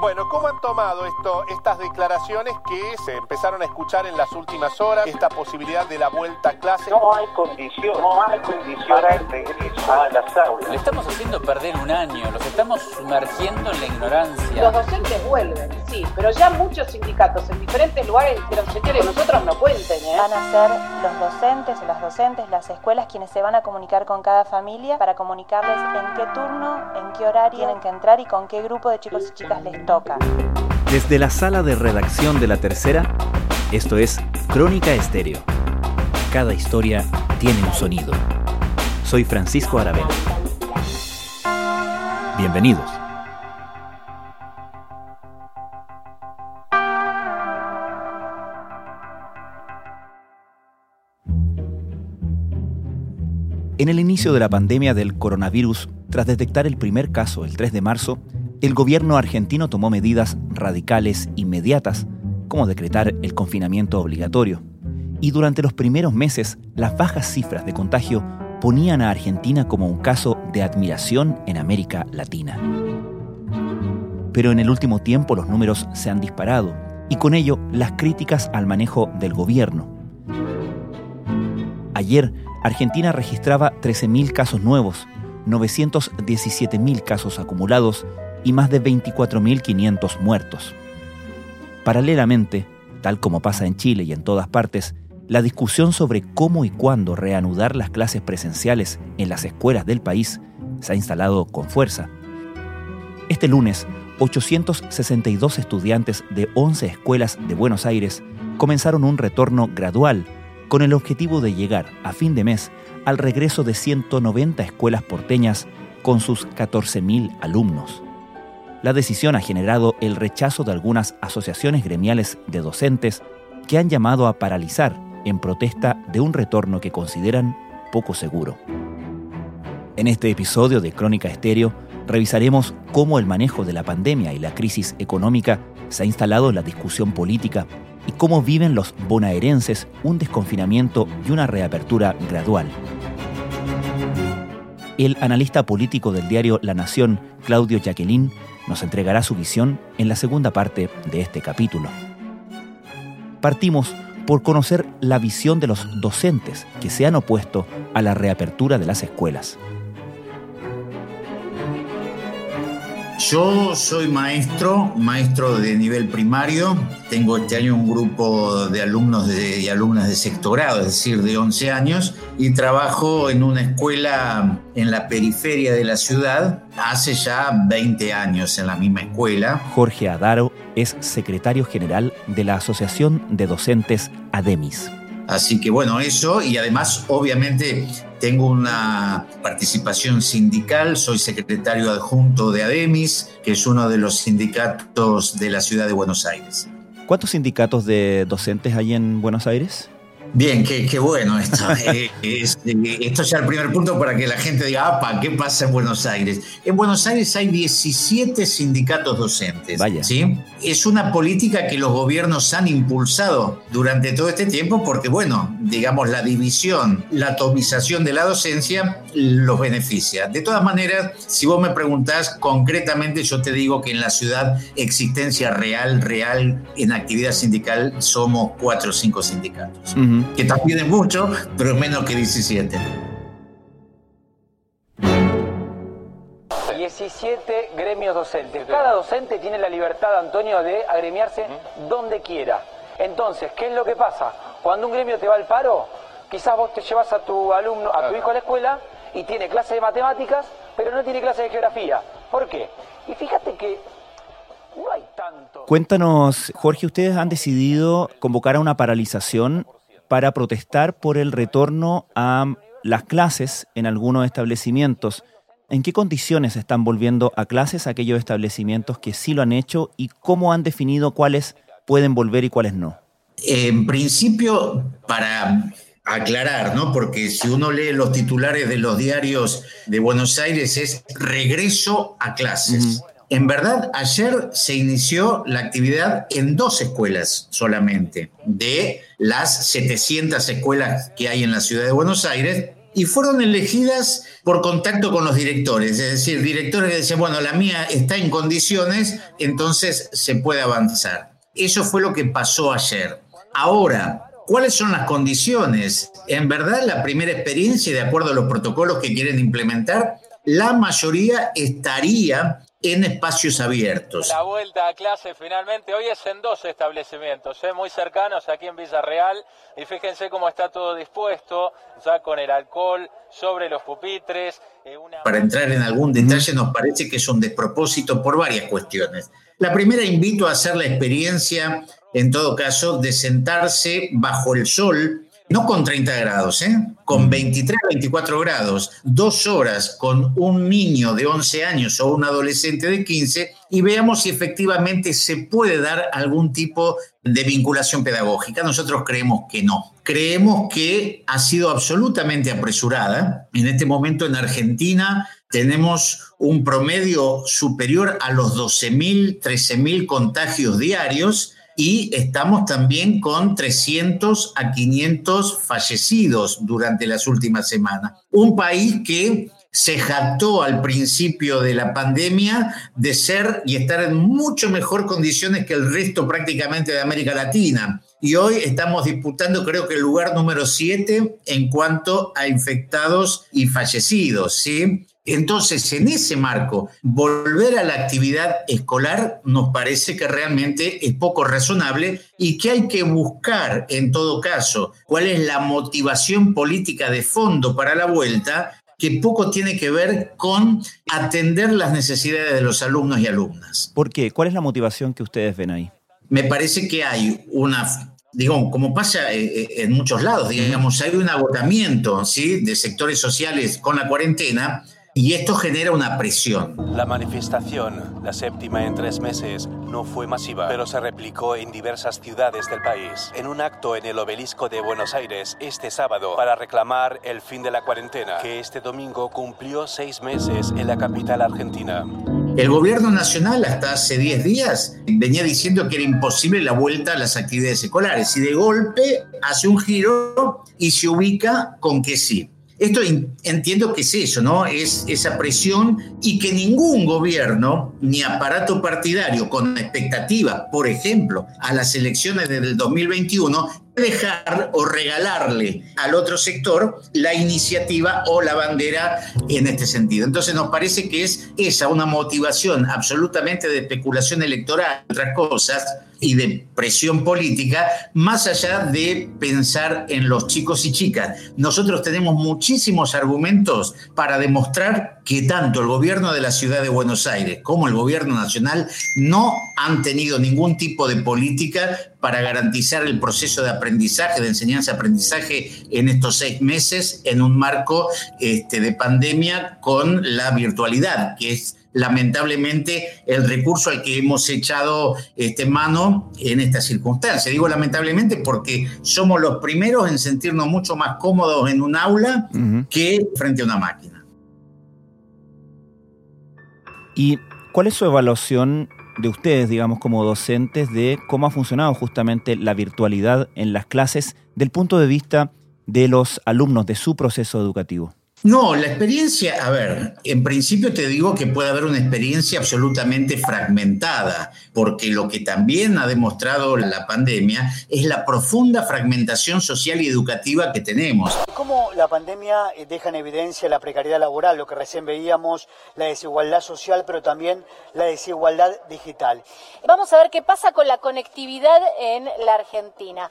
Bueno, ¿cómo han tomado esto, estas declaraciones que se empezaron a escuchar en las últimas horas, esta posibilidad de la vuelta a clase? No hay condición, no hay condición para el regreso a las aulas. Le estamos haciendo perder un año, los estamos sumergiendo en la ignorancia. Los docentes vuelven, sí, pero ya muchos sindicatos en diferentes lugares dijeron, señores, nosotros no cuenten, ¿eh? Van a ser los docentes las docentes, las escuelas quienes se van a comunicar con cada familia para comunicarles en qué turno, en qué horario tienen que entrar y con qué grupo de chicos y chicas les toca. Desde la sala de redacción de La Tercera, esto es Crónica Estéreo. Cada historia tiene un sonido. Soy Francisco Aravena. Bienvenidos. En el inicio de la pandemia del coronavirus, tras detectar el primer caso el 3 de marzo, el gobierno argentino tomó medidas radicales inmediatas, como decretar el confinamiento obligatorio. Y durante los primeros meses, las bajas cifras de contagio ponían a Argentina como un caso de admiración en América Latina. Pero en el último tiempo los números se han disparado y con ello las críticas al manejo del gobierno. Ayer, Argentina registraba 13.000 casos nuevos, 917.000 casos acumulados y más de 24.500 muertos. Paralelamente, tal como pasa en Chile y en todas partes, la discusión sobre cómo y cuándo reanudar las clases presenciales en las escuelas del país se ha instalado con fuerza. Este lunes, 862 estudiantes de 11 escuelas de Buenos Aires comenzaron un retorno gradual con el objetivo de llegar a fin de mes al regreso de 190 escuelas porteñas con sus 14.000 alumnos. La decisión ha generado el rechazo de algunas asociaciones gremiales de docentes que han llamado a paralizar en protesta de un retorno que consideran poco seguro. En este episodio de Crónica Estéreo revisaremos cómo el manejo de la pandemia y la crisis económica se ha instalado en la discusión política y cómo viven los bonaerenses un desconfinamiento y una reapertura gradual. El analista político del diario La Nación, Claudio Jacqueline, nos entregará su visión en la segunda parte de este capítulo. Partimos por conocer la visión de los docentes que se han opuesto a la reapertura de las escuelas. Yo soy maestro, maestro de nivel primario. Tengo este año un grupo de alumnos y alumnas de sexto grado, es decir, de 11 años, y trabajo en una escuela en la periferia de la ciudad hace ya 20 años en la misma escuela. Jorge Adaro es secretario general de la Asociación de Docentes ADEMIS. Así que bueno, eso y además obviamente tengo una participación sindical, soy secretario adjunto de ADEMIS, que es uno de los sindicatos de la ciudad de Buenos Aires. ¿Cuántos sindicatos de docentes hay en Buenos Aires? Bien, qué, bueno esto. Eh, eh, esto ya el primer punto para que la gente diga, apa, ¿qué pasa en Buenos Aires? En Buenos Aires hay 17 sindicatos docentes. Vaya. ¿sí? Es una política que los gobiernos han impulsado durante todo este tiempo porque, bueno, digamos, la división, la atomización de la docencia los beneficia. De todas maneras, si vos me preguntás concretamente, yo te digo que en la ciudad existencia real, real, en actividad sindical, somos cuatro o cinco sindicatos que también es mucho, pero es menos que 17. 17 gremios docentes. Cada docente tiene la libertad, Antonio, de agremiarse donde quiera. Entonces, ¿qué es lo que pasa? Cuando un gremio te va al paro, quizás vos te llevas a tu alumno, a tu hijo a la escuela y tiene clase de matemáticas, pero no tiene clase de geografía. ¿Por qué? Y fíjate que no hay tanto. Cuéntanos, Jorge, ustedes han decidido convocar a una paralización para protestar por el retorno a las clases en algunos establecimientos. ¿En qué condiciones están volviendo a clases aquellos establecimientos que sí lo han hecho y cómo han definido cuáles pueden volver y cuáles no? En principio, para aclarar, ¿no? Porque si uno lee los titulares de los diarios de Buenos Aires es regreso a clases. En verdad, ayer se inició la actividad en dos escuelas solamente, de las 700 escuelas que hay en la ciudad de Buenos Aires, y fueron elegidas por contacto con los directores, es decir, directores que decían, bueno, la mía está en condiciones, entonces se puede avanzar. Eso fue lo que pasó ayer. Ahora, ¿Cuáles son las condiciones? En verdad, la primera experiencia, de acuerdo a los protocolos que quieren implementar, la mayoría estaría en espacios abiertos. La vuelta a clase finalmente, hoy es en dos establecimientos, ¿eh? muy cercanos aquí en Villarreal, y fíjense cómo está todo dispuesto, ya con el alcohol sobre los pupitres. Eh, Para entrar en algún detalle, nos parece que es un despropósito por varias cuestiones. La primera, invito a hacer la experiencia en todo caso, de sentarse bajo el sol, no con 30 grados, ¿eh? con 23, 24 grados, dos horas con un niño de 11 años o un adolescente de 15 y veamos si efectivamente se puede dar algún tipo de vinculación pedagógica. Nosotros creemos que no. Creemos que ha sido absolutamente apresurada. En este momento en Argentina tenemos un promedio superior a los 12.000, 13.000 contagios diarios y estamos también con 300 a 500 fallecidos durante las últimas semanas. Un país que se jactó al principio de la pandemia de ser y estar en mucho mejor condiciones que el resto prácticamente de América Latina. Y hoy estamos disputando creo que el lugar número 7 en cuanto a infectados y fallecidos, ¿sí? Entonces, en ese marco, volver a la actividad escolar nos parece que realmente es poco razonable y que hay que buscar, en todo caso, cuál es la motivación política de fondo para la vuelta, que poco tiene que ver con atender las necesidades de los alumnos y alumnas. ¿Por qué? ¿Cuál es la motivación que ustedes ven ahí? Me parece que hay una digo, como pasa eh, eh, en muchos lados, digamos, hay un agotamiento ¿sí? de sectores sociales con la cuarentena y esto genera una presión. La manifestación, la séptima en tres meses, no fue masiva, pero se replicó en diversas ciudades del país. En un acto en el obelisco de Buenos Aires este sábado para reclamar el fin de la cuarentena, que este domingo cumplió seis meses en la capital argentina. El gobierno nacional hasta hace 10 días venía diciendo que era imposible la vuelta a las actividades escolares y de golpe hace un giro y se ubica con que sí. Esto entiendo que es eso, ¿no? Es esa presión y que ningún gobierno ni aparato partidario con expectativa, por ejemplo, a las elecciones del 2021 dejar o regalarle al otro sector la iniciativa o la bandera en este sentido. Entonces nos parece que es esa una motivación absolutamente de especulación electoral, otras cosas, y de presión política, más allá de pensar en los chicos y chicas. Nosotros tenemos muchísimos argumentos para demostrar que tanto el gobierno de la ciudad de Buenos Aires como el gobierno nacional no han tenido ningún tipo de política para garantizar el proceso de aprendizaje, de enseñanza-aprendizaje en estos seis meses en un marco este, de pandemia con la virtualidad, que es lamentablemente el recurso al que hemos echado este, mano en esta circunstancia. Digo lamentablemente porque somos los primeros en sentirnos mucho más cómodos en un aula que frente a una máquina. ¿Y cuál es su evaluación de ustedes, digamos, como docentes, de cómo ha funcionado justamente la virtualidad en las clases del punto de vista de los alumnos, de su proceso educativo? No, la experiencia, a ver, en principio te digo que puede haber una experiencia absolutamente fragmentada, porque lo que también ha demostrado la pandemia es la profunda fragmentación social y educativa que tenemos. ¿Cómo la pandemia eh, deja en evidencia la precariedad laboral, lo que recién veíamos, la desigualdad social, pero también la desigualdad digital? Vamos a ver qué pasa con la conectividad en la Argentina.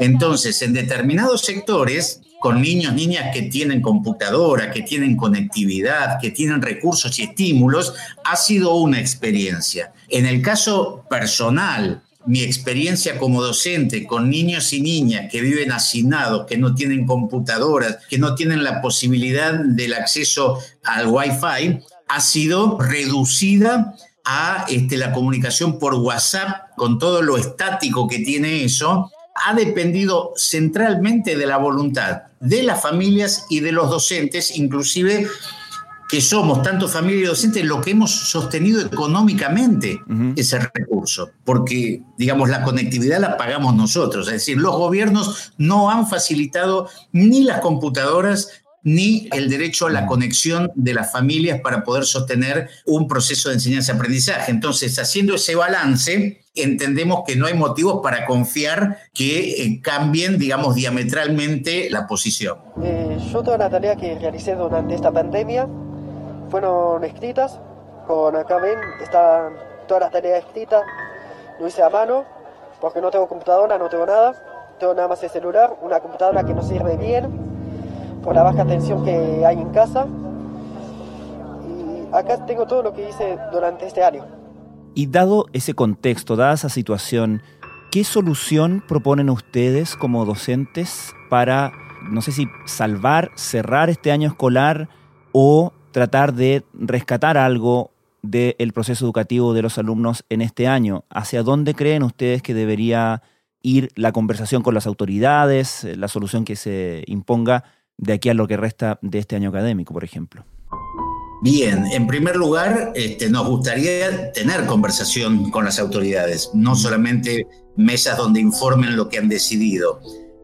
Entonces, en determinados sectores, con niños, niñas que tienen computadora, que tienen conectividad, que tienen recursos y estímulos, ha sido una experiencia. En el caso personal, mi experiencia como docente con niños y niñas que viven hacinados, que no tienen computadoras, que no tienen la posibilidad del acceso al Wi-Fi, ha sido reducida a este, la comunicación por WhatsApp con todo lo estático que tiene eso ha dependido centralmente de la voluntad de las familias y de los docentes, inclusive que somos tanto familia y docentes lo que hemos sostenido económicamente ese recurso, porque digamos la conectividad la pagamos nosotros, es decir, los gobiernos no han facilitado ni las computadoras ni el derecho a la conexión de las familias para poder sostener un proceso de enseñanza-aprendizaje. Entonces, haciendo ese balance, entendemos que no hay motivos para confiar que eh, cambien, digamos, diametralmente la posición. Eh, yo toda la tarea que realicé durante esta pandemia fueron escritas, con acá ven, están todas las tareas escritas, lo hice a mano, porque no tengo computadora, no tengo nada, tengo nada más el celular, una computadora que no sirve bien, por la baja tensión que hay en casa, y acá tengo todo lo que hice durante este año. Y dado ese contexto, dada esa situación, ¿qué solución proponen ustedes como docentes para, no sé si salvar, cerrar este año escolar o tratar de rescatar algo del proceso educativo de los alumnos en este año? ¿Hacia dónde creen ustedes que debería ir la conversación con las autoridades, la solución que se imponga de aquí a lo que resta de este año académico, por ejemplo? Bien, en primer lugar, este, nos gustaría tener conversación con las autoridades, no solamente mesas donde informen lo que han decidido.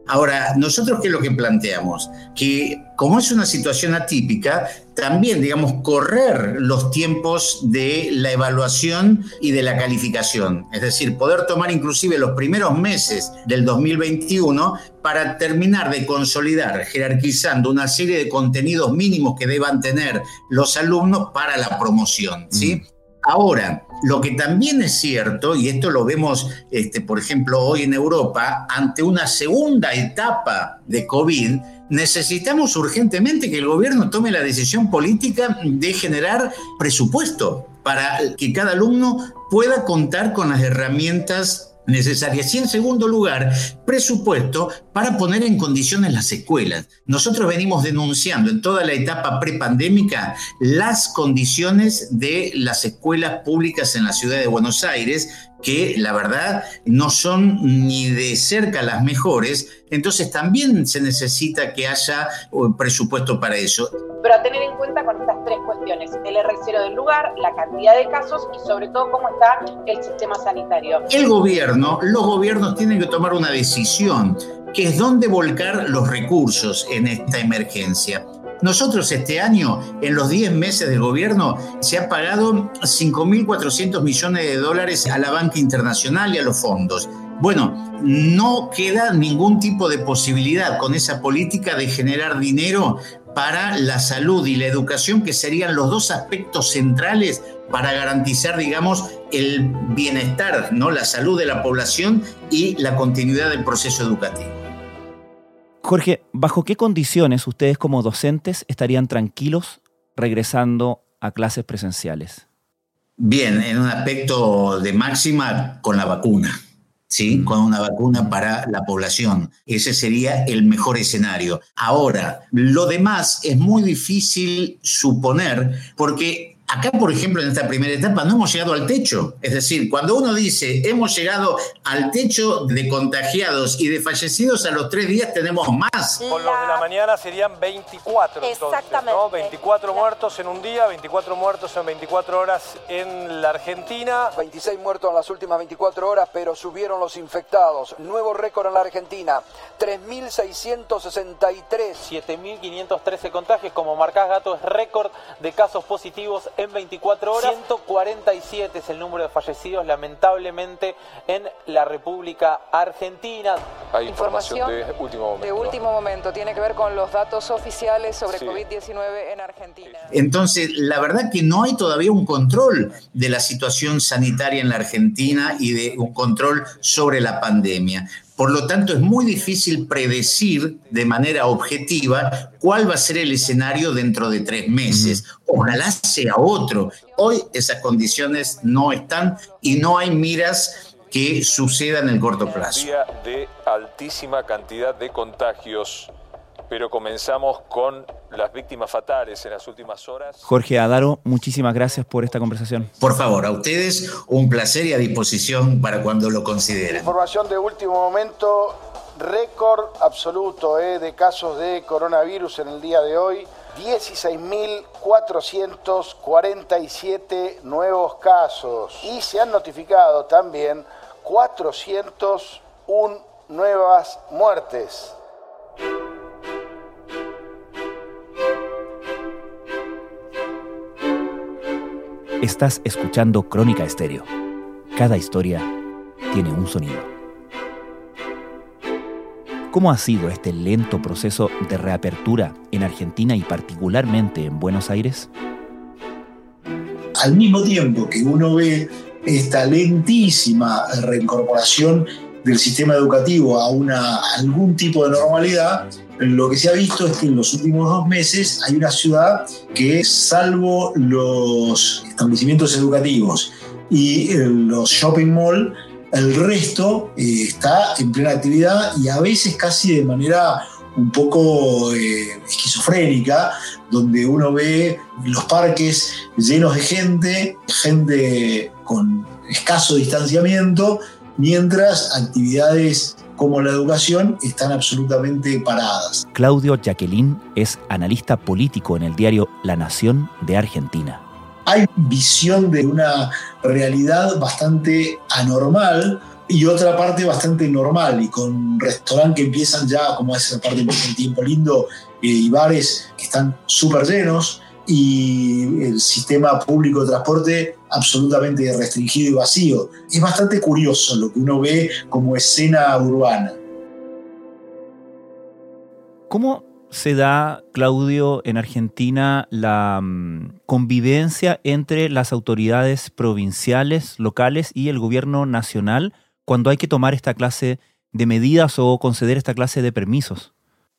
Ahora, nosotros qué es lo que planteamos? Que como es una situación atípica, también, digamos, correr los tiempos de la evaluación y de la calificación. Es decir, poder tomar inclusive los primeros meses del 2021 para terminar de consolidar, jerarquizando una serie de contenidos mínimos que deban tener los alumnos para la promoción. ¿sí? Ahora, lo que también es cierto, y esto lo vemos, este, por ejemplo, hoy en Europa, ante una segunda etapa de COVID, necesitamos urgentemente que el gobierno tome la decisión política de generar presupuesto para que cada alumno pueda contar con las herramientas necesarias. Y en segundo lugar, presupuesto para poner en condiciones las escuelas. Nosotros venimos denunciando en toda la etapa prepandémica las condiciones de las escuelas públicas en la ciudad de Buenos Aires, que la verdad no son ni de cerca las mejores, entonces también se necesita que haya presupuesto para eso pero a tener en cuenta con estas tres cuestiones, el R0 del lugar, la cantidad de casos y sobre todo cómo está el sistema sanitario. El gobierno, los gobiernos tienen que tomar una decisión, que es dónde volcar los recursos en esta emergencia. Nosotros este año, en los 10 meses del gobierno, se ha pagado 5.400 millones de dólares a la banca internacional y a los fondos. Bueno, no queda ningún tipo de posibilidad con esa política de generar dinero para la salud y la educación, que serían los dos aspectos centrales para garantizar, digamos, el bienestar, ¿no? la salud de la población y la continuidad del proceso educativo. Jorge, ¿bajo qué condiciones ustedes como docentes estarían tranquilos regresando a clases presenciales? Bien, en un aspecto de máxima con la vacuna. ¿sí? con una vacuna para la población. Ese sería el mejor escenario. Ahora, lo demás es muy difícil suponer porque Acá, por ejemplo, en esta primera etapa no hemos llegado al techo. Es decir, cuando uno dice hemos llegado al techo de contagiados y de fallecidos, a los tres días tenemos más. Con los de la mañana serían 24. Exactamente. 24 muertos en un día, 24 muertos en 24 horas en la Argentina. 26 muertos en las últimas 24 horas, pero subieron los infectados. Nuevo récord en la Argentina, 3.663. 7.513 contagios. Como marcás, Gato, es récord de casos positivos en 24 horas. 147 es el número de fallecidos, lamentablemente, en la República Argentina. Hay información, de último momento. De último momento, tiene que ver con los datos oficiales sobre COVID-19 en Argentina. Entonces, la verdad que no hay todavía un control de la situación sanitaria en la Argentina y de un control sobre la pandemia. Por lo tanto, es muy difícil predecir de manera objetiva cuál va a ser el escenario dentro de tres meses. Ojalá sea otro. Hoy esas condiciones no están y no hay miras que sucedan en el corto plazo. Día de altísima cantidad de contagios pero comenzamos con las víctimas fatales en las últimas horas. Jorge Adaro, muchísimas gracias por esta conversación. Por favor, a ustedes un placer y a disposición para cuando lo consideren. Información de último momento, récord absoluto eh, de casos de coronavirus en el día de hoy. 16.447 nuevos casos y se han notificado también 401 nuevas muertes. Estás escuchando Crónica Estéreo. Cada historia tiene un sonido. ¿Cómo ha sido este lento proceso de reapertura en Argentina y particularmente en Buenos Aires? Al mismo tiempo que uno ve esta lentísima reincorporación del sistema educativo a una, algún tipo de normalidad, lo que se ha visto es que en los últimos dos meses hay una ciudad que, salvo los establecimientos educativos y eh, los shopping mall, el resto eh, está en plena actividad y a veces casi de manera un poco eh, esquizofrénica, donde uno ve los parques llenos de gente, gente con escaso distanciamiento, mientras actividades como la educación están absolutamente paradas. Claudio Jacqueline es analista político en el diario La Nación de Argentina. Hay visión de una realidad bastante anormal y otra parte bastante normal y con restaurantes que empiezan ya, como es la parte del tiempo lindo, eh, y bares que están súper llenos y el sistema público de transporte absolutamente restringido y vacío. Es bastante curioso lo que uno ve como escena urbana. ¿Cómo se da, Claudio, en Argentina la mm, convivencia entre las autoridades provinciales, locales y el gobierno nacional cuando hay que tomar esta clase de medidas o conceder esta clase de permisos?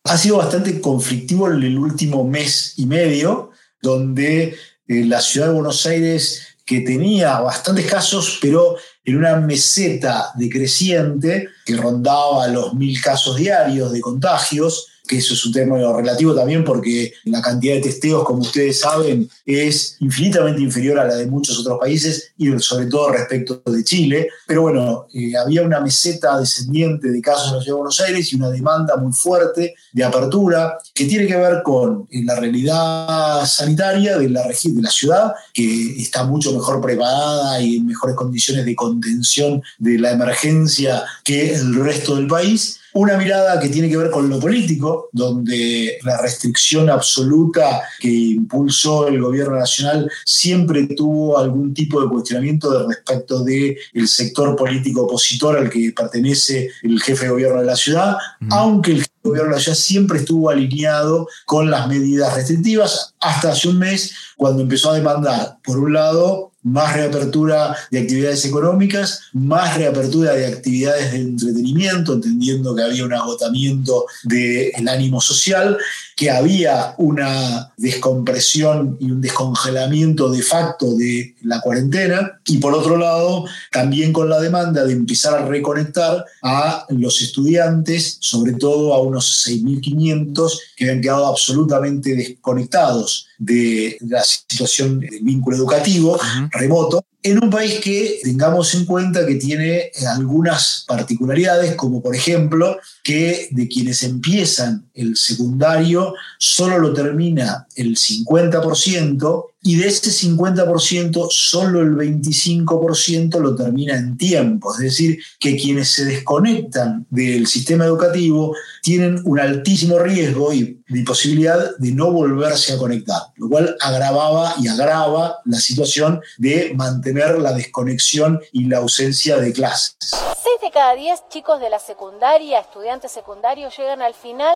Ha sido bastante conflictivo en el último mes y medio donde eh, la ciudad de Buenos Aires, que tenía bastantes casos, pero en una meseta decreciente que rondaba los mil casos diarios de contagios, que eso es un término relativo también porque la cantidad de testeos, como ustedes saben, es infinitamente inferior a la de muchos otros países y sobre todo respecto de Chile. Pero bueno, eh, había una meseta descendiente de casos en la Ciudad de Buenos Aires y una demanda muy fuerte de apertura que tiene que ver con eh, la realidad sanitaria de la, de la ciudad, que está mucho mejor preparada y en mejores condiciones de contención de la emergencia que el resto del país una mirada que tiene que ver con lo político, donde la restricción absoluta que impulsó el gobierno nacional siempre tuvo algún tipo de cuestionamiento de respecto del el sector político opositor al que pertenece el jefe de gobierno de la ciudad, aunque el el gobierno de la ciudad siempre estuvo alineado con las medidas restrictivas. Hasta hace un mes, cuando empezó a demandar, por un lado, más reapertura de actividades económicas, más reapertura de actividades de entretenimiento, entendiendo que había un agotamiento del ánimo social, que había una descompresión y un descongelamiento de facto de la cuarentena, y por otro lado, también con la demanda de empezar a reconectar a los estudiantes, sobre todo a unos 6.500 que habían quedado absolutamente desconectados de la situación del vínculo educativo remoto, en un país que tengamos en cuenta que tiene eh, algunas particularidades, como por ejemplo que de quienes empiezan el secundario solo lo termina el 50%, y de ese 50%, solo el 25% lo termina en tiempo. Es decir, que quienes se desconectan del sistema educativo tienen un altísimo riesgo y, posibilidad de no volverse a conectar, lo cual agravaba y agrava la situación de mantener la desconexión y la ausencia de clases. Seis de cada diez chicos de la secundaria, estudiantes secundarios, llegan al final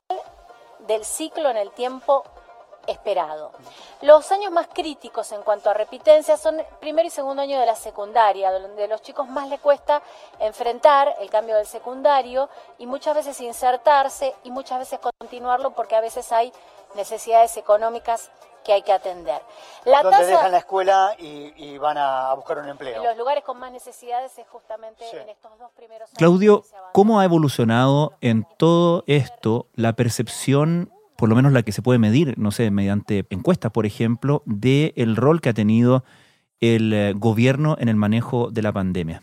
del ciclo en el tiempo esperado. Los años más críticos en cuanto a repitencia son primero y segundo año de la secundaria, donde a los chicos más les cuesta enfrentar el cambio del secundario y muchas veces insertarse y muchas veces continuarlo porque a veces hay necesidades económicas que hay que atender. La donde dejan la escuela y, van a buscar un empleo. Los lugares con más necesidades es justamente en estos dos primeros años. Claudio, ¿cómo ha evolucionado en todo esto la percepción por lo menos la que se puede medir, no sé, mediante encuestas, por ejemplo, del el rol que ha tenido el eh, gobierno en el manejo de la pandemia?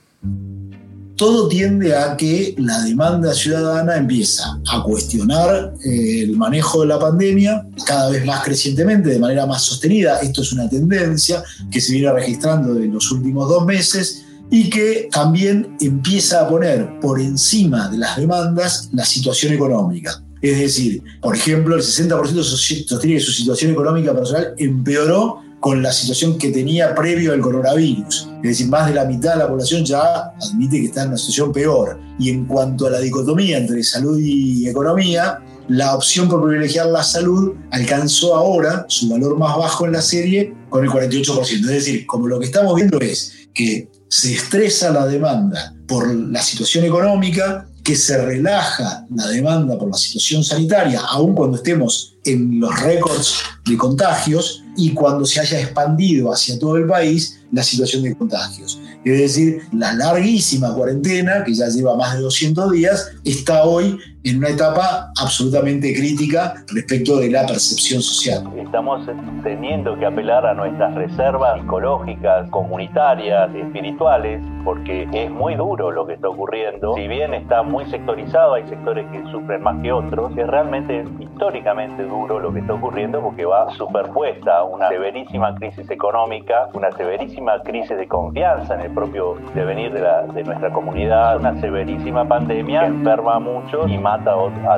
Todo tiende a que la demanda ciudadana empieza a cuestionar eh, el manejo de la pandemia cada vez más crecientemente, de manera más sostenida. Esto es una tendencia que se viene registrando en los últimos dos meses y que también empieza a poner por encima de las demandas la situación económica. Es decir, por ejemplo, el 60% sostiene que su situación económica personal empeoró con la situación que tenía previo al coronavirus. Es decir, más de la mitad de la población ya admite que está en una situación peor. Y en cuanto a la dicotomía entre salud y economía, la opción por privilegiar la salud alcanzó ahora su valor más bajo en la serie con el 48%. Es decir, como lo que estamos viendo es que se estresa la demanda por la situación económica, que se relaja la demanda por la situación sanitaria, aun cuando estemos en los récords de contagios y cuando se haya expandido hacia todo el país la situación de contagios. Es decir, la larguísima cuarentena, que ya lleva más de 200 días, está hoy en una etapa absolutamente crítica respecto de la percepción social. Estamos teniendo que apelar a nuestras reservas psicológicas, comunitarias, espirituales, porque es muy duro lo que está ocurriendo. Si bien está muy sectorizado, hay sectores que sufren más que otros, es realmente históricamente duro lo que está ocurriendo porque va superpuesta una severísima crisis económica, una severísima crisis de confianza en el propio devenir de, la, de nuestra comunidad, una severísima pandemia que enferma a muchos y mata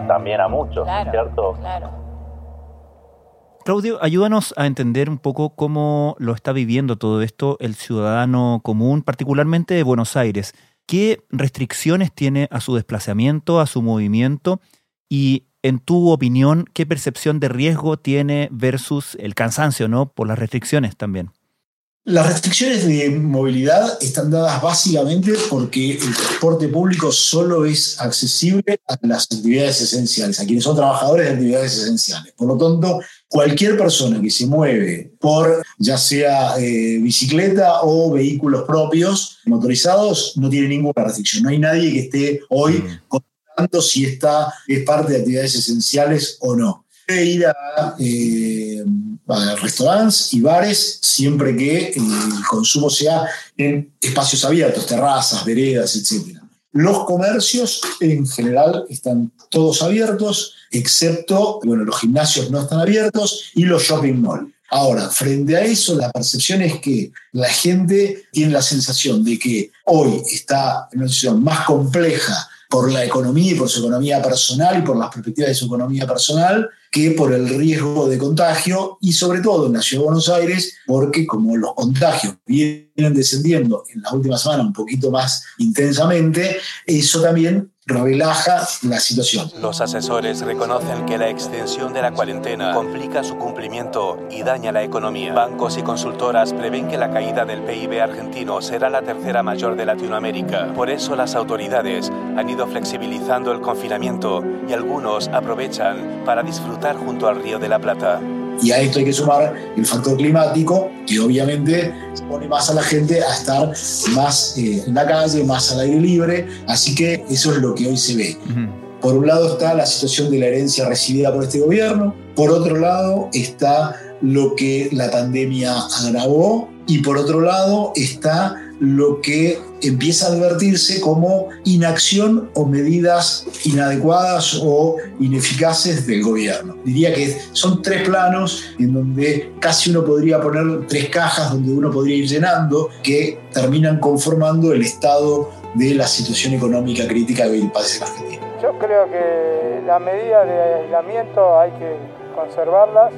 también a muchos, ¿cierto? Claudio, ayúdanos a entender un poco cómo lo está viviendo todo esto el ciudadano común, particularmente de Buenos Aires. ¿Qué restricciones tiene a su desplazamiento, a su movimiento? Y en tu opinión, ¿qué percepción de riesgo tiene versus el cansancio, ¿no? Por las restricciones también. Las restricciones de movilidad están dadas básicamente porque el transporte público solo es accesible a las actividades esenciales, a quienes son trabajadores de actividades esenciales. Por lo tanto, cualquier persona que se mueve por ya sea eh, bicicleta o vehículos propios motorizados no tiene ninguna restricción. No hay nadie que esté hoy mm. Contando si esta es parte de actividades esenciales o no. Puede ir a eh, restaurantes y bares siempre que el consumo sea en espacios abiertos, terrazas, veredas, etc. Los comercios en general están todos abiertos, excepto, bueno, los gimnasios no están abiertos y los shopping malls. Ahora, frente a eso, la percepción es que la gente tiene la sensación de que hoy está en una situación más compleja por la economía y por su economía personal y por las perspectivas de su economía personal que por el riesgo de contagio y sobre todo en la ciudad de Buenos Aires porque como los contagios vienen descendiendo en la última semana un poquito más intensamente, eso también relaja la situación. Los asesores reconocen que la extensión de la cuarentena complica su cumplimiento y daña la economía. Bancos y consultoras prevén que la caída del PIB argentino será la tercera mayor de Latinoamérica. Por eso las autoridades han ido flexibilizando el confinamiento y algunos aprovechan para disfrutar junto al Río de la Plata. Y a esto hay que sumar el factor climático, que obviamente pone más a la gente a estar más eh, en la calle, más al aire libre. Así que eso es lo que hoy se ve. Por un lado está la situación de la herencia recibida por este gobierno, por otro lado está lo que la pandemia agravó y por otro lado está lo que empieza a advertirse como inacción o medidas inadecuadas o ineficaces del gobierno. Diría que son tres planos en donde casi uno podría poner tres cajas donde uno podría ir llenando que terminan conformando el estado de la situación económica crítica que hoy padece la Argentina. Yo creo que las medidas de aislamiento hay que conservarlas.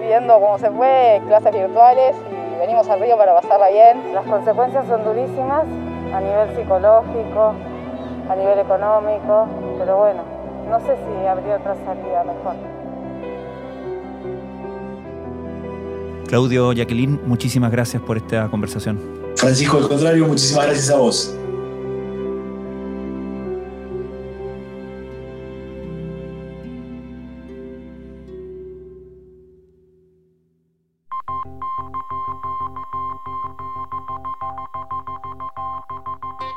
Viendo cómo se fue, clases virtuales venimos al río para pasarla bien. Las consecuencias son durísimas a nivel psicológico, a nivel económico, pero bueno, no sé si habría otra salida mejor. Claudio, Jacqueline, muchísimas gracias por esta conversación. Francisco, al contrario, muchísimas gracias a vos.